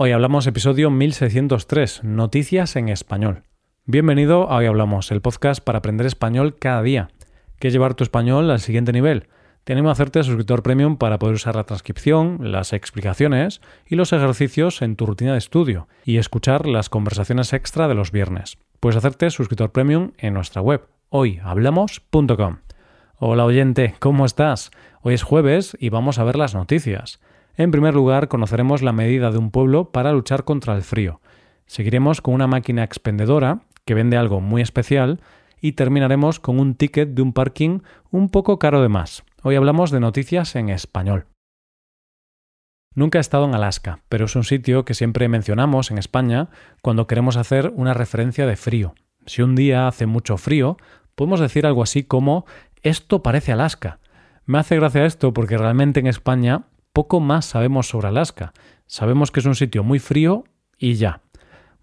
Hoy hablamos episodio 1603, Noticias en Español. Bienvenido a Hoy Hablamos, el podcast para aprender español cada día. ¿Quieres llevar tu español al siguiente nivel? Tenemos a hacerte suscriptor premium para poder usar la transcripción, las explicaciones y los ejercicios en tu rutina de estudio y escuchar las conversaciones extra de los viernes. Puedes hacerte suscriptor premium en nuestra web hoyhablamos.com. Hola oyente, ¿cómo estás? Hoy es jueves y vamos a ver las noticias. En primer lugar, conoceremos la medida de un pueblo para luchar contra el frío. Seguiremos con una máquina expendedora que vende algo muy especial y terminaremos con un ticket de un parking un poco caro de más. Hoy hablamos de noticias en español. Nunca he estado en Alaska, pero es un sitio que siempre mencionamos en España cuando queremos hacer una referencia de frío. Si un día hace mucho frío, podemos decir algo así como esto parece Alaska. Me hace gracia esto porque realmente en España poco más sabemos sobre Alaska. Sabemos que es un sitio muy frío y ya.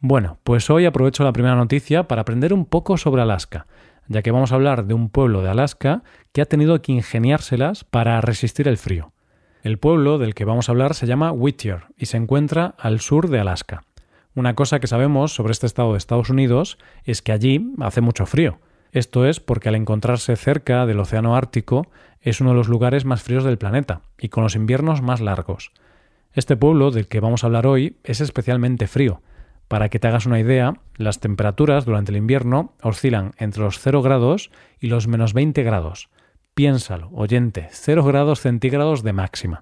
Bueno, pues hoy aprovecho la primera noticia para aprender un poco sobre Alaska, ya que vamos a hablar de un pueblo de Alaska que ha tenido que ingeniárselas para resistir el frío. El pueblo del que vamos a hablar se llama Whittier y se encuentra al sur de Alaska. Una cosa que sabemos sobre este estado de Estados Unidos es que allí hace mucho frío. Esto es porque al encontrarse cerca del Océano Ártico es uno de los lugares más fríos del planeta y con los inviernos más largos. Este pueblo del que vamos a hablar hoy es especialmente frío. Para que te hagas una idea, las temperaturas durante el invierno oscilan entre los 0 grados y los menos 20 grados. Piénsalo, oyente, 0 grados centígrados de máxima.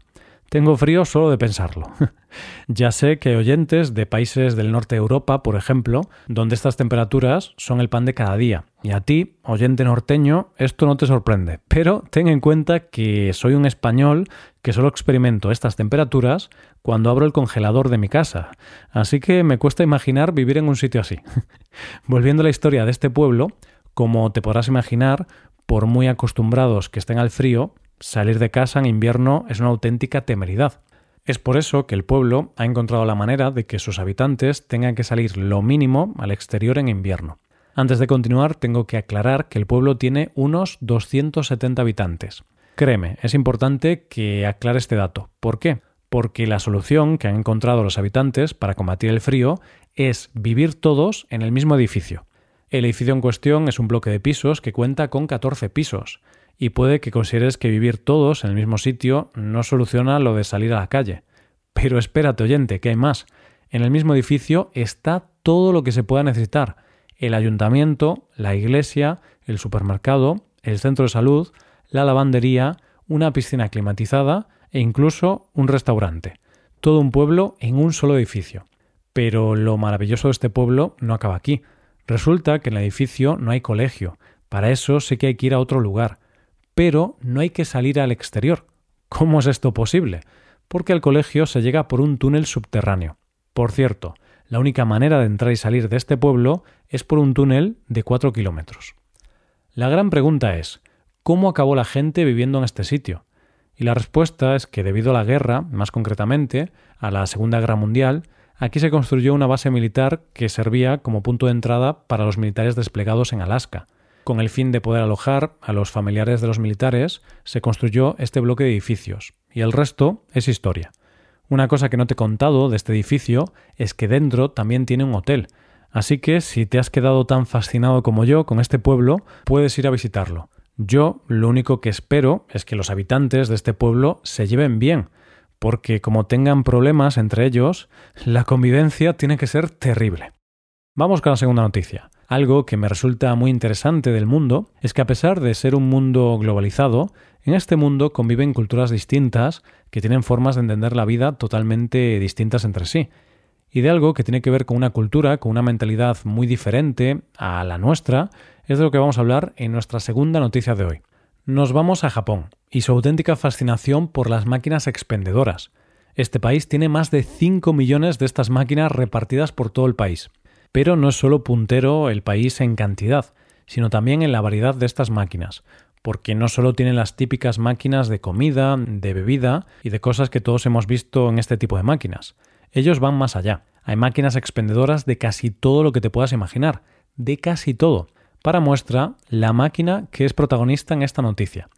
Tengo frío solo de pensarlo. ya sé que oyentes de países del norte de Europa, por ejemplo, donde estas temperaturas son el pan de cada día. Y a ti, oyente norteño, esto no te sorprende. Pero ten en cuenta que soy un español que solo experimento estas temperaturas cuando abro el congelador de mi casa. Así que me cuesta imaginar vivir en un sitio así. Volviendo a la historia de este pueblo, como te podrás imaginar, por muy acostumbrados que estén al frío, salir de casa en invierno es una auténtica temeridad. Es por eso que el pueblo ha encontrado la manera de que sus habitantes tengan que salir lo mínimo al exterior en invierno. Antes de continuar, tengo que aclarar que el pueblo tiene unos 270 habitantes. Créeme, es importante que aclare este dato. ¿Por qué? Porque la solución que han encontrado los habitantes para combatir el frío es vivir todos en el mismo edificio. El edificio en cuestión es un bloque de pisos que cuenta con 14 pisos y puede que consideres que vivir todos en el mismo sitio no soluciona lo de salir a la calle. Pero espérate, oyente, que hay más. En el mismo edificio está todo lo que se pueda necesitar. El ayuntamiento, la iglesia, el supermercado, el centro de salud, la lavandería, una piscina climatizada e incluso un restaurante. Todo un pueblo en un solo edificio. Pero lo maravilloso de este pueblo no acaba aquí. Resulta que en el edificio no hay colegio. Para eso sí que hay que ir a otro lugar pero no hay que salir al exterior. ¿Cómo es esto posible? Porque al colegio se llega por un túnel subterráneo. Por cierto, la única manera de entrar y salir de este pueblo es por un túnel de 4 kilómetros. La gran pregunta es, ¿cómo acabó la gente viviendo en este sitio? Y la respuesta es que debido a la guerra, más concretamente, a la Segunda Guerra Mundial, aquí se construyó una base militar que servía como punto de entrada para los militares desplegados en Alaska. Con el fin de poder alojar a los familiares de los militares, se construyó este bloque de edificios, y el resto es historia. Una cosa que no te he contado de este edificio es que dentro también tiene un hotel, así que si te has quedado tan fascinado como yo con este pueblo, puedes ir a visitarlo. Yo lo único que espero es que los habitantes de este pueblo se lleven bien, porque como tengan problemas entre ellos, la convivencia tiene que ser terrible. Vamos con la segunda noticia. Algo que me resulta muy interesante del mundo es que a pesar de ser un mundo globalizado, en este mundo conviven culturas distintas que tienen formas de entender la vida totalmente distintas entre sí. Y de algo que tiene que ver con una cultura, con una mentalidad muy diferente a la nuestra, es de lo que vamos a hablar en nuestra segunda noticia de hoy. Nos vamos a Japón y su auténtica fascinación por las máquinas expendedoras. Este país tiene más de 5 millones de estas máquinas repartidas por todo el país. Pero no es solo puntero el país en cantidad, sino también en la variedad de estas máquinas, porque no solo tienen las típicas máquinas de comida, de bebida y de cosas que todos hemos visto en este tipo de máquinas. Ellos van más allá. Hay máquinas expendedoras de casi todo lo que te puedas imaginar, de casi todo. Para muestra, la máquina que es protagonista en esta noticia.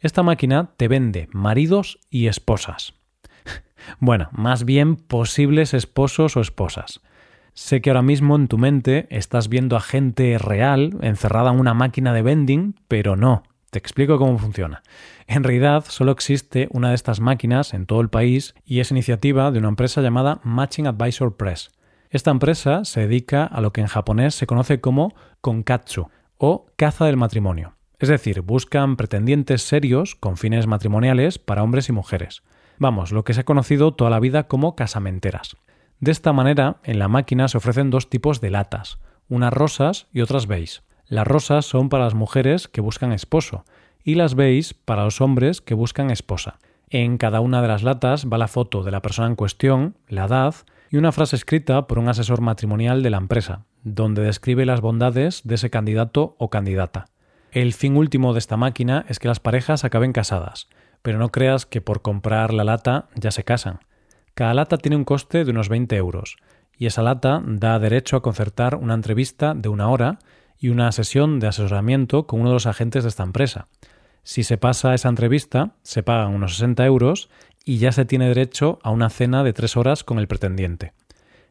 Esta máquina te vende maridos y esposas. bueno, más bien posibles esposos o esposas. Sé que ahora mismo en tu mente estás viendo a gente real encerrada en una máquina de vending, pero no. Te explico cómo funciona. En realidad solo existe una de estas máquinas en todo el país y es iniciativa de una empresa llamada Matching Advisor Press. Esta empresa se dedica a lo que en japonés se conoce como konkatsu o caza del matrimonio. Es decir, buscan pretendientes serios con fines matrimoniales para hombres y mujeres. Vamos, lo que se ha conocido toda la vida como casamenteras. De esta manera, en la máquina se ofrecen dos tipos de latas, unas rosas y otras beige. Las rosas son para las mujeres que buscan esposo y las beige para los hombres que buscan esposa. En cada una de las latas va la foto de la persona en cuestión, la edad y una frase escrita por un asesor matrimonial de la empresa, donde describe las bondades de ese candidato o candidata. El fin último de esta máquina es que las parejas acaben casadas, pero no creas que por comprar la lata ya se casan. Cada lata tiene un coste de unos 20 euros, y esa lata da derecho a concertar una entrevista de una hora y una sesión de asesoramiento con uno de los agentes de esta empresa. Si se pasa esa entrevista, se pagan unos 60 euros y ya se tiene derecho a una cena de tres horas con el pretendiente.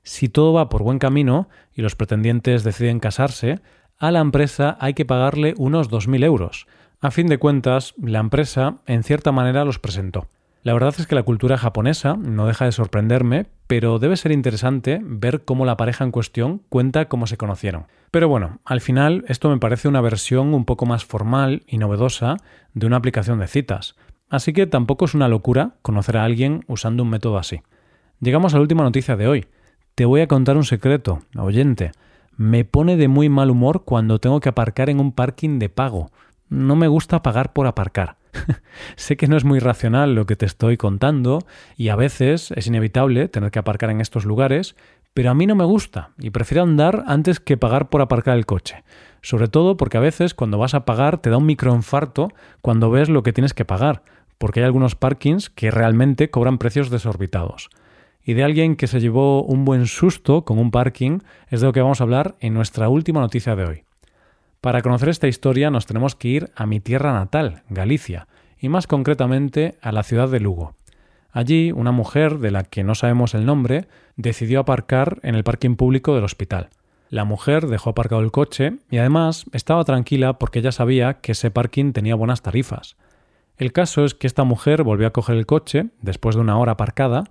Si todo va por buen camino y los pretendientes deciden casarse, a la empresa hay que pagarle unos 2.000 euros. A fin de cuentas, la empresa en cierta manera los presentó. La verdad es que la cultura japonesa no deja de sorprenderme, pero debe ser interesante ver cómo la pareja en cuestión cuenta cómo se conocieron. Pero bueno, al final esto me parece una versión un poco más formal y novedosa de una aplicación de citas, así que tampoco es una locura conocer a alguien usando un método así. Llegamos a la última noticia de hoy. Te voy a contar un secreto, oyente. Me pone de muy mal humor cuando tengo que aparcar en un parking de pago. No me gusta pagar por aparcar. sé que no es muy racional lo que te estoy contando y a veces es inevitable tener que aparcar en estos lugares, pero a mí no me gusta y prefiero andar antes que pagar por aparcar el coche. Sobre todo porque a veces cuando vas a pagar te da un microinfarto cuando ves lo que tienes que pagar, porque hay algunos parkings que realmente cobran precios desorbitados y de alguien que se llevó un buen susto con un parking es de lo que vamos a hablar en nuestra última noticia de hoy. Para conocer esta historia nos tenemos que ir a mi tierra natal, Galicia, y más concretamente a la ciudad de Lugo. Allí, una mujer, de la que no sabemos el nombre, decidió aparcar en el parking público del hospital. La mujer dejó aparcado el coche y además estaba tranquila porque ella sabía que ese parking tenía buenas tarifas. El caso es que esta mujer volvió a coger el coche, después de una hora aparcada,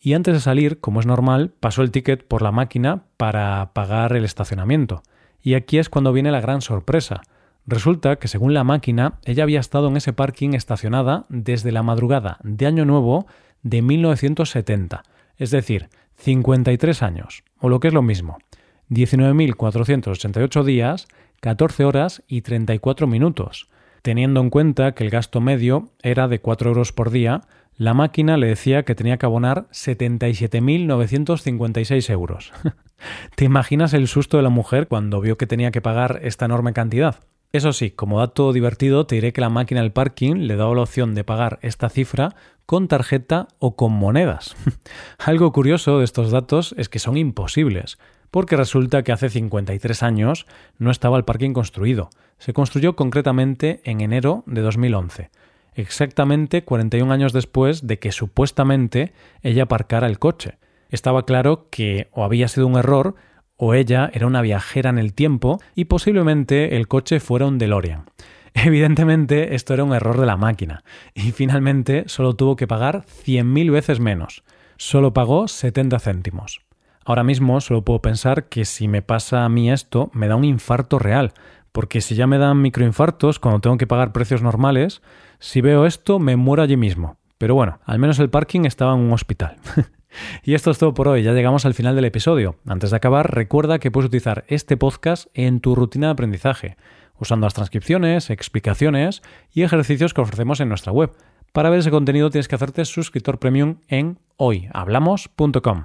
y antes de salir, como es normal, pasó el ticket por la máquina para pagar el estacionamiento. Y aquí es cuando viene la gran sorpresa. Resulta que según la máquina, ella había estado en ese parking estacionada desde la madrugada de Año Nuevo de 1970, es decir, 53 años, o lo que es lo mismo, 19.488 días, 14 horas y 34 minutos. Teniendo en cuenta que el gasto medio era de 4 euros por día, la máquina le decía que tenía que abonar 77.956 euros. ¿Te imaginas el susto de la mujer cuando vio que tenía que pagar esta enorme cantidad? Eso sí, como dato divertido, te diré que la máquina del parking le daba la opción de pagar esta cifra con tarjeta o con monedas. Algo curioso de estos datos es que son imposibles, porque resulta que hace 53 años no estaba el parking construido. Se construyó concretamente en enero de 2011 exactamente 41 años después de que supuestamente ella aparcara el coche. Estaba claro que o había sido un error o ella era una viajera en el tiempo y posiblemente el coche fuera un DeLorean. Evidentemente esto era un error de la máquina y finalmente solo tuvo que pagar 100.000 veces menos. Solo pagó 70 céntimos. Ahora mismo solo puedo pensar que si me pasa a mí esto me da un infarto real, porque si ya me dan microinfartos cuando tengo que pagar precios normales, si veo esto me muero allí mismo. Pero bueno, al menos el parking estaba en un hospital. y esto es todo por hoy, ya llegamos al final del episodio. Antes de acabar, recuerda que puedes utilizar este podcast en tu rutina de aprendizaje, usando las transcripciones, explicaciones y ejercicios que ofrecemos en nuestra web. Para ver ese contenido tienes que hacerte suscriptor premium en hoyhablamos.com.